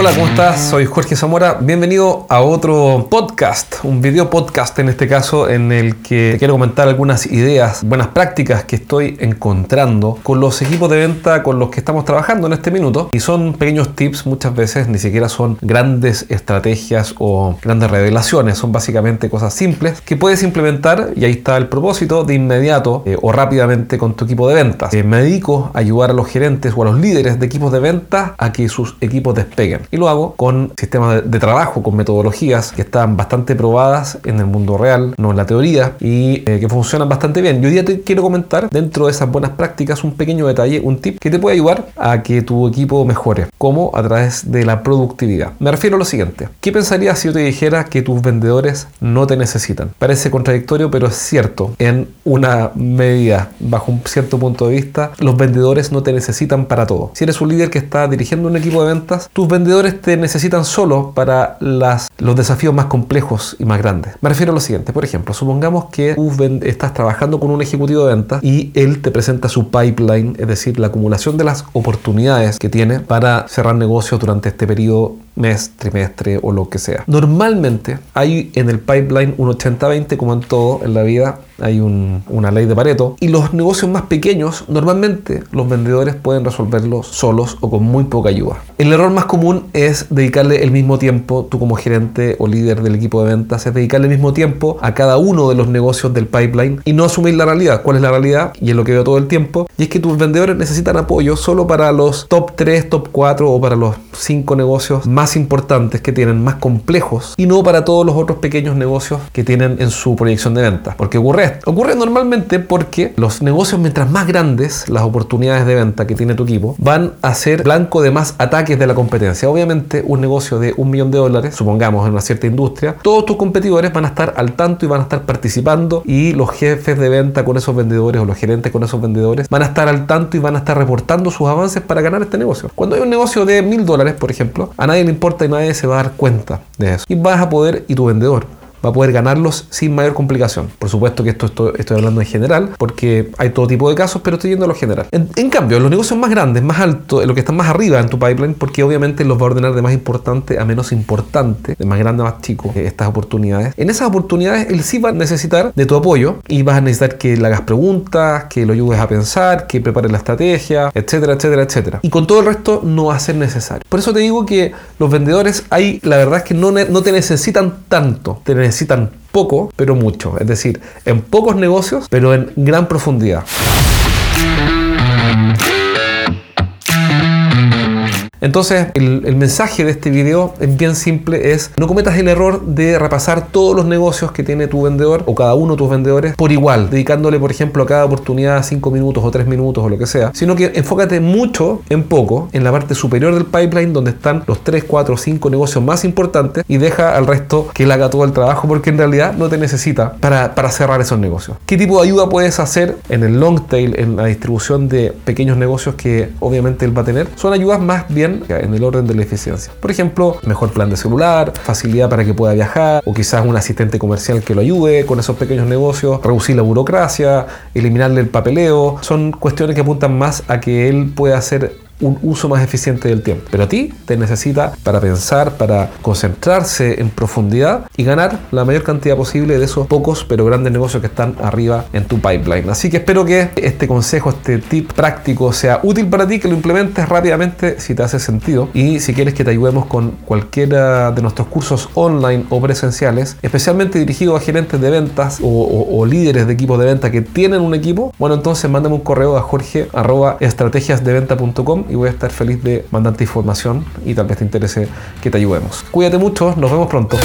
Hola, ¿cómo estás? Soy Jorge Zamora. Bienvenido a otro podcast, un video podcast en este caso, en el que quiero comentar algunas ideas, buenas prácticas que estoy encontrando con los equipos de venta con los que estamos trabajando en este minuto. Y son pequeños tips, muchas veces ni siquiera son grandes estrategias o grandes revelaciones, son básicamente cosas simples que puedes implementar y ahí está el propósito de inmediato eh, o rápidamente con tu equipo de ventas. Eh, me dedico a ayudar a los gerentes o a los líderes de equipos de venta a que sus equipos despeguen y lo hago con sistemas de, trabajo, con metodologías que están bastante probadas en el mundo real, no en la teoría, y eh, que funcionan bastante bien. Yo hoy día te quiero comentar dentro de esas buenas prácticas un pequeño detalle, un tip que te puede ayudar a que tu equipo mejore. como A través de la productividad. Me refiero a lo siguiente. ¿Qué pensarías si yo te dijera que tus vendedores no te necesitan? Parece contradictorio, pero es cierto. En una medida, bajo un cierto punto de vista, los vendedores no te necesitan para todo. Si eres un líder que está dirigiendo un equipo de ventas, tus vendedores te necesitan solo para los desafíos más complejos y más grandes. Me refiero a lo siguiente, por ejemplo, supongamos que tú estás trabajando con un ejecutivo de ventas y él te presenta su pipeline, es decir, la acumulación de las oportunidades que tiene para cerrar negocios durante este periodo mes, trimestre o lo que sea. Normalmente hay en el pipeline un 80-20 como en todo en la vida hay una ley de Pareto. Y los negocios más pequeños, normalmente los vendedores pueden resolverlos solos o con muy poca ayuda. El error más común es dedicarle el mismo tiempo, tú como gerente o líder del equipo de ventas, es dedicarle el mismo tiempo a cada uno de los negocios del pipeline y no asumir la realidad. ¿Cuál es la realidad? Y es lo que veo todo el tiempo. Y es que tus vendedores necesitan apoyo solo para los top 3, top 4 o para los 5 negocios más importantes que tienen, más complejos, y no para todos los otros pequeños negocios que tienen en su proyección de ventas. Porque ocurre Ocurre normalmente porque los negocios, mientras más grandes las oportunidades de venta que tiene tu equipo, van a ser blanco de más ataques de la competencia. Obviamente, un negocio de un millón de dólares, supongamos en una cierta industria, todos tus competidores van a estar al tanto y van a estar participando y los jefes de venta con esos vendedores o los gerentes con esos vendedores van a estar al tanto y van a estar reportando sus avances para ganar este negocio. Cuando hay un negocio de mil dólares, por ejemplo, a nadie le importa y nadie se va a dar cuenta de eso. Y vas a poder, y tu vendedor, va a poder ganarlos sin mayor complicación. Por supuesto que esto, estoy hablando en general, porque hay todo tipo de casos, pero estoy yendo a lo general. En, cambio, los negocios más grandes, más altos, los que están más arriba en tu pipeline, porque obviamente los va a ordenar de más importante a menos importante, de más grande a más chico, eh, estas oportunidades. En esas oportunidades, él sí va a necesitar de tu apoyo y vas a necesitar que le hagas preguntas, que lo ayudes a pensar, que prepares la estrategia, etcétera, etcétera, etcétera. Y con todo el resto no va a ser necesario. Por eso te digo que los vendedores, ahí la verdad es que no, no te necesitan tanto. Te necesitan poco, pero mucho. Es decir, en pocos negocios, pero en gran profundidad. Entonces, el, mensaje de este video es bien simple, es no cometas el error de repasar todos los negocios que tiene tu vendedor o cada uno de tus vendedores por igual, dedicándole, por ejemplo, a cada oportunidad 5 minutos o 3 minutos o lo que sea, sino que enfócate mucho en poco, en la parte superior del pipeline donde están los 3, 4, 5 negocios más importantes y deja al resto que él haga todo el trabajo porque en realidad no te necesita para, para cerrar esos negocios. ¿Qué tipo de ayuda puedes hacer en el long tail, en la distribución de pequeños negocios que obviamente él va a tener? Son ayudas más bien en el orden de la eficiencia. Por ejemplo, mejor plan de celular, facilidad para que pueda viajar, o quizás un asistente comercial que lo ayude con esos pequeños negocios, reducir la burocracia, eliminarle el papeleo. Son cuestiones que apuntan más a que él pueda hacer un uso más eficiente del tiempo. Pero a ti te necesita para pensar, para concentrarse en profundidad y ganar la mayor cantidad posible de esos pocos pero grandes negocios que están arriba en tu pipeline. Así que espero que este consejo, este tip práctico sea útil para ti, que lo implementes rápidamente si te hace sentido y si quieres que te ayudemos con cualquiera de nuestros cursos online o presenciales, especialmente dirigidos a gerentes de ventas o, líderes de equipos de venta que tienen un equipo, bueno entonces mándame un correo a jorge estrategiasdeventa.com y voy a estar feliz de mandarte información y tal vez te interese que te ayudemos. Cuídate mucho, nos vemos pronto.